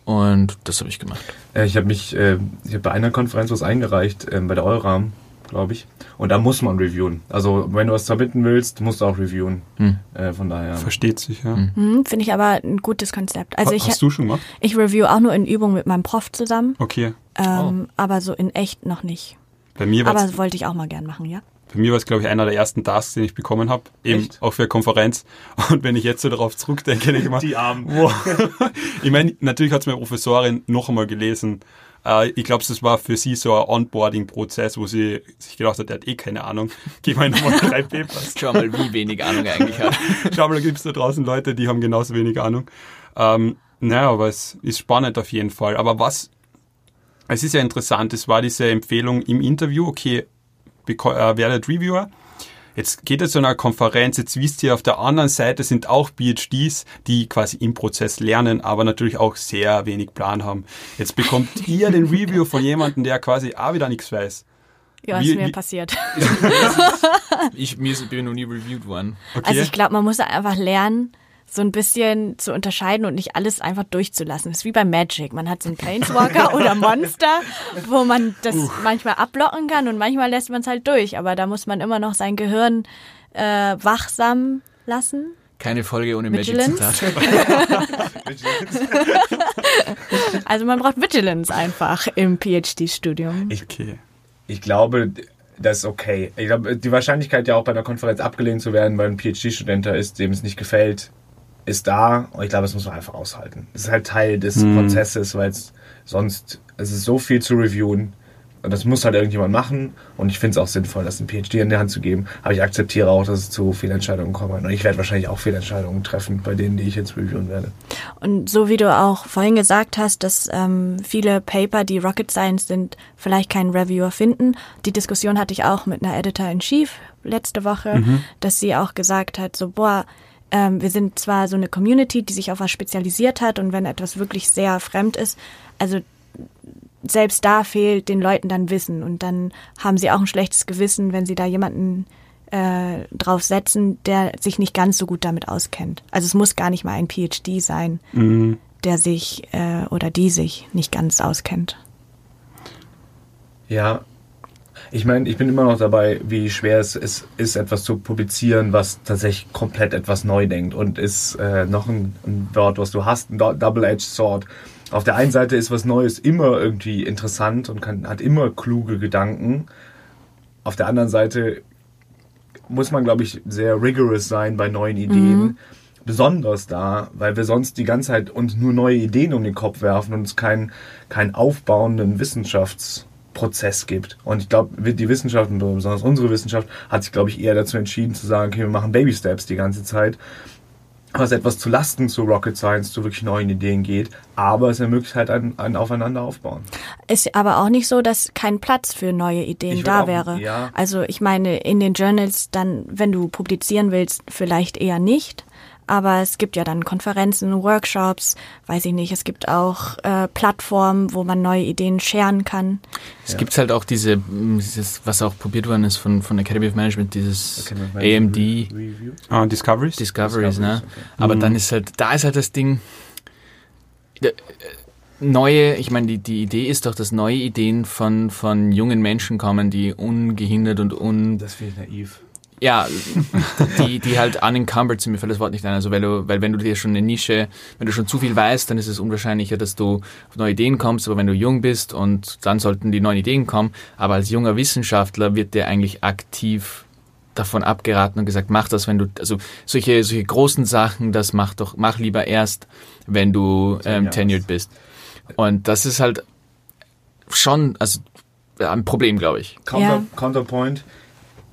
und das habe ich gemacht. Äh, Ich habe mich, äh, ich habe bei einer Konferenz was eingereicht, ähm, bei der Euram, glaube ich. Und da muss man reviewen. Also wenn du was submitten willst, musst du auch reviewen. Hm. Äh, von daher. Versteht sich, ja. Hm, Finde ich aber ein gutes Konzept. Also Ha- ich, Hast du schon gemacht? ich review auch nur in Übung mit meinem Prof zusammen, Okay. ähm, aber so in echt noch nicht. Bei mir war Aber wollte ich auch mal gern machen, ja. Bei mir war es, glaube ich, einer der ersten Tasks, den ich bekommen habe. Eben Echt? auch für eine Konferenz. Und wenn ich jetzt so darauf zurückdenke, denke ich mal, Die Armen. wow. *laughs* ich meine, natürlich hat es meine Professorin noch einmal gelesen. Äh, ich glaube, das war für sie so ein Onboarding-Prozess, wo sie sich gedacht hat, der hat eh keine Ahnung. Gib mir nochmal drei Papers. Schau mal, wie wenig Ahnung er eigentlich hat. *laughs* Schau mal, da gibt es da draußen Leute, die haben genauso wenig Ahnung. Ähm, naja, aber es ist spannend auf jeden Fall. Aber was, es ist ja interessant, es war diese Empfehlung im Interview, okay, äh, werdet Reviewer. Jetzt geht es zu einer Konferenz, jetzt wisst ihr, auf der anderen Seite sind auch PhDs, die quasi im Prozess lernen, aber natürlich auch sehr wenig Plan haben. Jetzt bekommt *laughs* ihr den Review von jemandem, der quasi auch wieder nichts weiß. Ja, Wie- ist mir wie- passiert. *laughs* Ich, mir ist, bin noch nie reviewed worden. Okay? Also ich glaube, man muss einfach lernen, so ein bisschen zu unterscheiden und nicht alles einfach durchzulassen. Das ist wie bei Magic. Man hat so einen Planeswalker *laughs* oder Monster, wo man das manchmal abblocken kann und manchmal lässt man es halt durch. Aber da muss man immer noch sein Gehirn äh, wachsam lassen. Keine Folge ohne Vigilance? Magic-Zitat. *laughs* *laughs* Also man braucht Vigilance einfach im PhD-Studium. okay. Ich glaube, das ist okay. Ich glaube, die Wahrscheinlichkeit, ja auch bei einer Konferenz abgelehnt zu werden, weil ein PhD-Student da ist, dem es nicht gefällt, ist da. Und ich glaube, das muss man einfach aushalten. Das ist halt Teil des Prozesses, weil es sonst, es ist so viel zu reviewen. Und das muss halt irgendjemand machen. Und ich finde es auch sinnvoll, das einen PhD in die Hand zu geben. Aber ich akzeptiere auch, dass es zu Fehlentscheidungen kommt. Und ich werde wahrscheinlich auch Fehlentscheidungen treffen, bei denen, die ich jetzt reviewen werde. Und so wie du auch vorhin gesagt hast, dass ähm, viele Paper, die Rocket Science sind, vielleicht keinen Reviewer finden. Die Diskussion hatte ich auch mit einer Editor-in-Chief letzte Woche, dass sie auch gesagt hat, so, boah, ähm, wir sind zwar so eine Community, die sich auf was spezialisiert hat und wenn etwas wirklich sehr fremd ist, also selbst da fehlt den Leuten dann Wissen und dann haben sie auch ein schlechtes Gewissen, wenn sie da jemanden äh, drauf setzen, der sich nicht ganz so gut damit auskennt. Also es muss gar nicht mal ein PhD sein, der sich äh, oder die sich nicht ganz auskennt. Ja, ich meine, ich bin immer noch dabei, wie schwer es ist, ist, etwas zu publizieren, was tatsächlich komplett etwas neu denkt und ist äh, noch ein, ein Wort, was du hast, ein Do- Double-Edged Sword. Auf der einen Seite ist was Neues immer irgendwie interessant und kann, hat immer kluge Gedanken. Auf der anderen Seite muss man, glaube ich, sehr rigorous sein bei neuen Ideen. Besonders da, weil wir sonst die ganze Zeit uns nur neue Ideen um den Kopf werfen und es keinen keinen aufbauenden Wissenschaftsprozess gibt. Und ich glaube, die Wissenschaft, und besonders unsere Wissenschaft, hat sich, glaube ich, eher dazu entschieden zu sagen, okay, wir machen Baby Steps die ganze Zeit. Was etwas zu Lasten zu Rocket Science, zu wirklich neuen Ideen geht, aber es ermöglicht halt ein, ein Aufeinander aufbauen. Ist aber auch nicht so, dass kein Platz für neue Ideen Ich da auch- wäre. ja. Also ich meine, in den Journals dann, wenn du publizieren willst, vielleicht eher nicht. Aber es gibt ja dann Konferenzen, Workshops, weiß ich nicht. Es gibt auch äh, Plattformen, wo man neue Ideen scheren kann. Es gibt halt auch diese, mm, dieses, was auch probiert worden ist von, von Academy of Management, dieses of AMD Review. Ah, Discoveries? Discoveries, ne? Discoveries, okay. Aber dann ist halt, da ist halt das Ding, äh, neue, ich meine, die, die Idee ist doch, dass neue Ideen von, von jungen Menschen kommen, die ungehindert und un, Das finde ich naiv. Ja, die, die halt unencumbered sind, mir fällt das Wort nicht ein. Also weil du, weil wenn du dir schon eine Nische, wenn du schon zu viel weißt, dann ist es unwahrscheinlicher, dass du auf neue Ideen kommst, aber wenn du jung bist und dann sollten die neuen Ideen kommen, aber als junger Wissenschaftler wird dir eigentlich aktiv davon abgeraten und gesagt, mach das, wenn du, also solche, solche großen Sachen, das mach doch, mach lieber erst, wenn du ähm, tenured bist. Und das ist halt schon, also ein Problem, glaube ich. Counter, Ja. Counterpoint.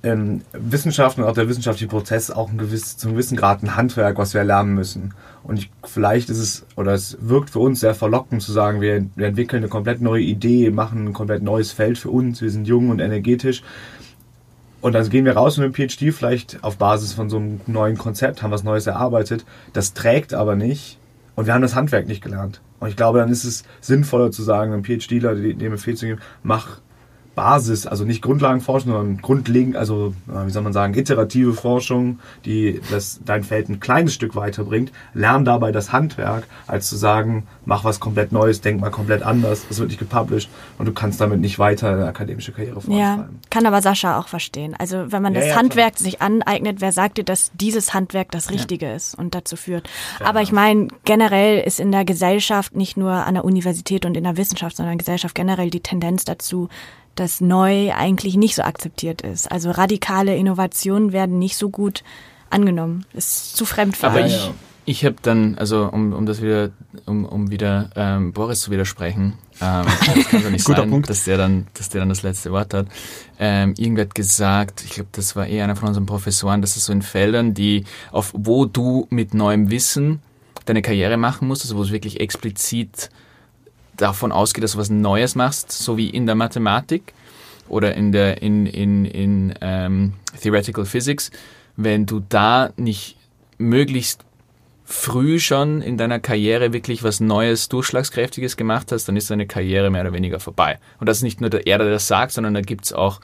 Ähm, Wissenschaft und auch der wissenschaftliche Prozess auch ein gewiss, zum gewissen Grad ein Handwerk, was wir lernen müssen. Und ich, vielleicht ist es, oder es wirkt für uns sehr verlockend zu sagen, wir, wir entwickeln eine komplett neue Idee, machen ein komplett neues Feld für uns, wir sind jung und energetisch. Und dann gehen wir raus mit einem PhD vielleicht auf Basis von so einem neuen Konzept, haben was Neues erarbeitet. Das trägt aber nicht und wir haben das Handwerk nicht gelernt. Und ich glaube, dann ist es sinnvoller zu sagen, einem PhDler dem Befehl zu geben, mach Basis, also nicht Grundlagenforschung, sondern grundlegend, also äh, wie soll man sagen, iterative Forschung, die das, dein Feld ein kleines Stück weiterbringt. Lern dabei das Handwerk, als zu sagen, mach was komplett Neues, denk mal komplett anders, das wird nicht gepublished und du kannst damit nicht weiter eine akademische Karriere Ja, vorantreiben. kann aber Sascha auch verstehen. Also wenn man Ja, das ja, Handwerk sich aneignet, wer sagt dir, dass dieses Handwerk das Richtige ist und dazu führt? Aber ich meine, generell ist in der Gesellschaft, nicht nur an der Universität und in der Wissenschaft, sondern in der Gesellschaft generell die Tendenz dazu, dass neu eigentlich nicht so akzeptiert ist. Also radikale Innovationen werden nicht so gut angenommen. Ist zu fremd für Aber alle. ich, ich habe dann, also um, um das wieder, um, um wieder ähm, Boris zu widersprechen, ähm, das kann doch nicht *laughs* Guter sein, Punkt. dass der dann, dass der dann das letzte Wort hat. Ähm, irgendwer hat gesagt, ich glaube, das war eher einer von unseren Professoren, dass es so in Feldern, die auf wo du mit neuem Wissen deine Karriere machen musst, also wo es wirklich explizit davon ausgeht, dass du was Neues machst, so wie in der Mathematik oder in der in in in ähm, Theoretical Physics, wenn du da nicht möglichst früh schon in deiner Karriere wirklich was Neues, Durchschlagskräftiges gemacht hast, dann ist deine Karriere mehr oder weniger vorbei. Und das ist nicht nur der er, der das sagt, sondern da gibt's auch,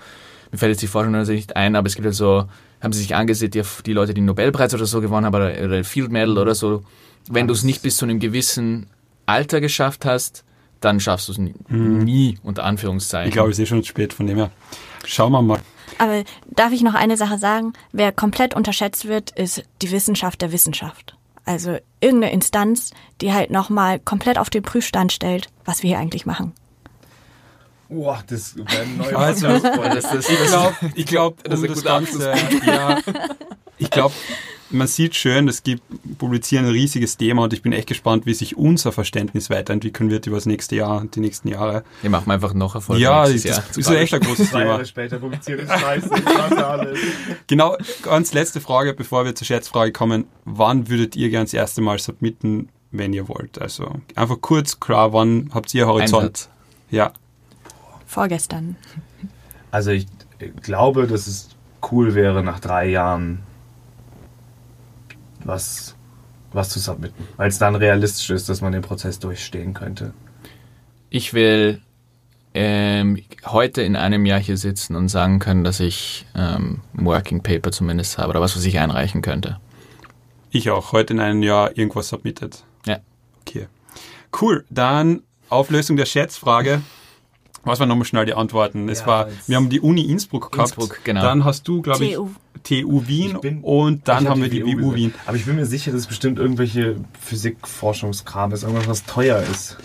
mir fällt jetzt die Forschung nicht ein, aber es gibt halt so, haben sie sich angesehen, die, die Leute, die den Nobelpreis oder so gewonnen haben, oder, oder Field Medal oder so, wenn du es nicht bis zu einem gewissen Alter geschafft hast, dann schaffst du es nie, nie, unter Anführungszeichen. Ich glaube, es ist eh schon spät von dem her. Schauen wir mal. Aber darf ich noch eine Sache sagen? Wer komplett unterschätzt wird, ist die Wissenschaft der Wissenschaft. Also irgendeine Instanz, die halt nochmal komplett auf den Prüfstand stellt, was wir hier eigentlich machen. Boah, das wäre ein neuer *laughs* Also, das, das, Ich glaube, ich glaub, Das um ist das ein guter Ganze, ja, ich glaube, man sieht schön, es gibt, publizieren ein riesiges Thema und ich bin echt gespannt, wie sich unser Verständnis weiterentwickeln wird über das nächste Jahr und die nächsten Jahre. Wir machen einfach noch Erfolg. ja, das Jahr. ist so echt ein großes Zwei Thema. Jahre später scheiße, ich hasse alles. Genau, ganz letzte Frage, bevor wir zur Schätzfrage kommen. Wann würdet ihr gern das erste Mal submitten, wenn ihr wollt? Also einfach kurz, klar, wann habt ihr Horizont? Einsatz. Ja, Vorgestern. Also ich glaube, dass es cool wäre, nach drei Jahren was, was zu submitten. Weil es dann realistisch ist, dass man den Prozess durchstehen könnte. Ich will ähm, heute in einem Jahr hier sitzen und sagen können, dass ich ähm, ein Working Paper zumindest habe oder was, was ich einreichen könnte. ich auch. Heute in einem Jahr irgendwas submitted. Ja. Okay. Cool. Dann Auflösung der Schätzfrage. Was waren nochmal schnell die Antworten? Es Ja, war, wir haben die Uni Innsbruck gehabt. Innsbruck, genau. Dann hast du, glaube ich, TU. TU Wien bin- und dann haben wir die WU. Wien. Aber ich bin mir sicher, dass es bestimmt irgendwelche Physikforschungskram ist, irgendwas, was teuer ist.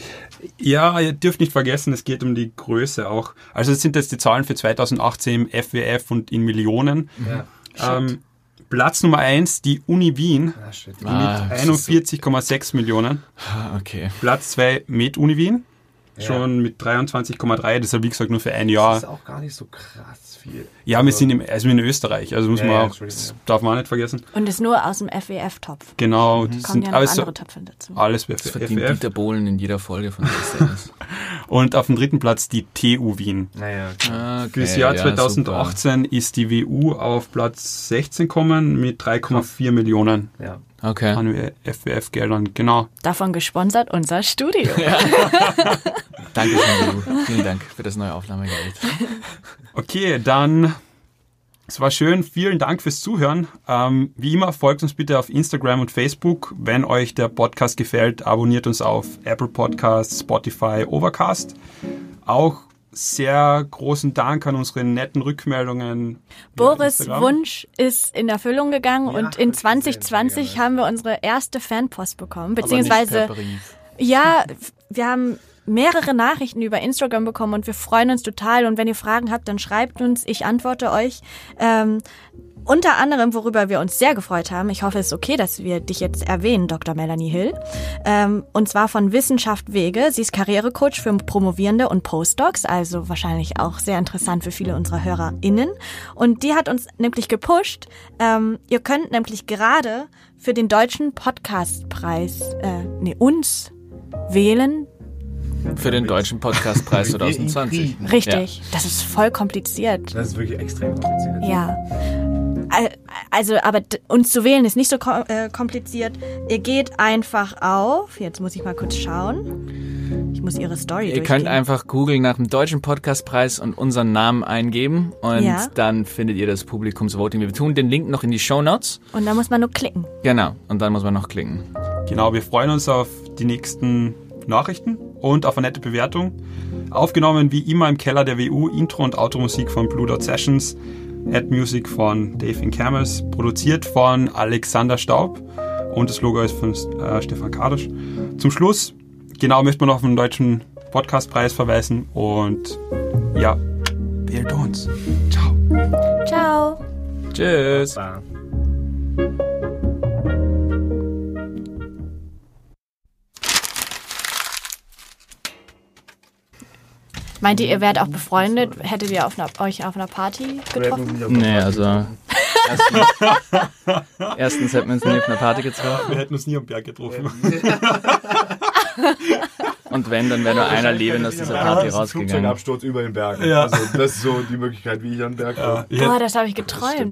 Ja, ihr dürft nicht vergessen, es geht um die Größe auch. Also das sind jetzt die Zahlen für 2018 im FWF und in Millionen. Ja. Ähm, Platz Nummer eins die Uni Wien Ah, shit. Ah, mit das ist so- 41,6 Millionen. Ah, Okay. Platz zwei Med Uni Wien, Ja. schon mit 23,3. Deshalb, wie gesagt, nur für ein Das Jahr. ist auch gar nicht so krass viel. Ja, wir sind im, also in Österreich, also muss Ja, man auch, das ja. darf man auch nicht vergessen. Und ist nur aus dem FWF-Topf. Genau, das Kommen sind ja noch alles, andere Töpfe dazu. alles für Das verdient FF. Dieter Bohlen in jeder Folge von Statements. *laughs* Und auf dem dritten Platz die TU Wien. Naja, Ah, okay, Fürs Jahr ja, 2018 ist die WU auf Platz 16 gekommen mit 3,4 Millionen ja. Okay. an FWF-Geldern. Genau. Davon gesponsert unser Studio. *laughs* Danke schön, Lulu. Vielen Dank für das neue Aufnahmegerät. Okay, dann. Es war schön. Vielen Dank fürs Zuhören. Ähm, wie immer, folgt uns bitte auf Instagram und Facebook. Wenn euch der Podcast gefällt, abonniert uns auf Apple Podcasts, Spotify, Overcast. Auch sehr großen Dank an unsere netten Rückmeldungen. Boris Instagram. Wunsch ist in Erfüllung gegangen Ja, und in hab ich gesehen, 2020 mega haben wir unsere erste Fanpost bekommen, Aber nicht beziehungsweise per Brief. ja, wir haben mehrere Nachrichten über Instagram bekommen und wir freuen uns total und wenn ihr Fragen habt, dann schreibt uns, ich antworte euch. Ähm, unter anderem, worüber wir uns sehr gefreut haben, ich hoffe, es ist okay, dass wir dich jetzt erwähnen, Dr. Melanie Hill, ähm, und zwar von Wissenschaft Wege. Sie ist Karrierecoach für Promovierende und Postdocs, also wahrscheinlich auch sehr interessant für viele unserer HörerInnen. Und die hat uns nämlich gepusht. Ähm, ihr könnt nämlich gerade für den deutschen Podcastpreis, äh, nee, uns wählen. Für den Deutschen Podcastpreis Wir ihn 2020. kriegen. Richtig. Das ist voll kompliziert. Das ist wirklich extrem kompliziert. Ja. Al- Also, aber uns zu wählen ist nicht so kom äh, kompliziert. Ihr geht einfach auf. Jetzt muss ich mal kurz schauen. Ich muss ihre Story Ihr durchgehen. könnt einfach googeln nach dem Deutschen Podcastpreis und unseren Namen eingeben und Ja. dann findet ihr das Publikumsvoting. Wir tun den Link noch in die Show Notes. Und da muss man nur klicken. Genau. Und dann muss man noch klicken. Genau, wir freuen uns auf die nächsten Nachrichten und auf eine nette Bewertung. Aufgenommen wie immer im Keller der WU, Intro und Automusik von Blue Dot Sessions, Ad Music von Dave Incamus, produziert von Alexander Staub und das Logo ist von äh, Stefan Kadisch. Zum Schluss, genau, möchte man noch auf den deutschen Podcastpreis verweisen und ja, wählt uns. Ciao. Ciao. Tschüss. Meint ihr, ihr wärt auch befreundet? Hättet ihr auf einer, euch auf einer Party getroffen? Nee, also. Erstens, *laughs* erstens hätten wir uns nie auf einer Party getroffen. Wir hätten uns nie am Berg getroffen. Und wenn, dann wäre nur einer lebend aus dieser Party ein rausgegangen. Flugzeugabsturz über den Bergen. Ja. Also das ist so die Möglichkeit, wie ich an den Berg komme. Ja, Boah, das habe ich geträumt.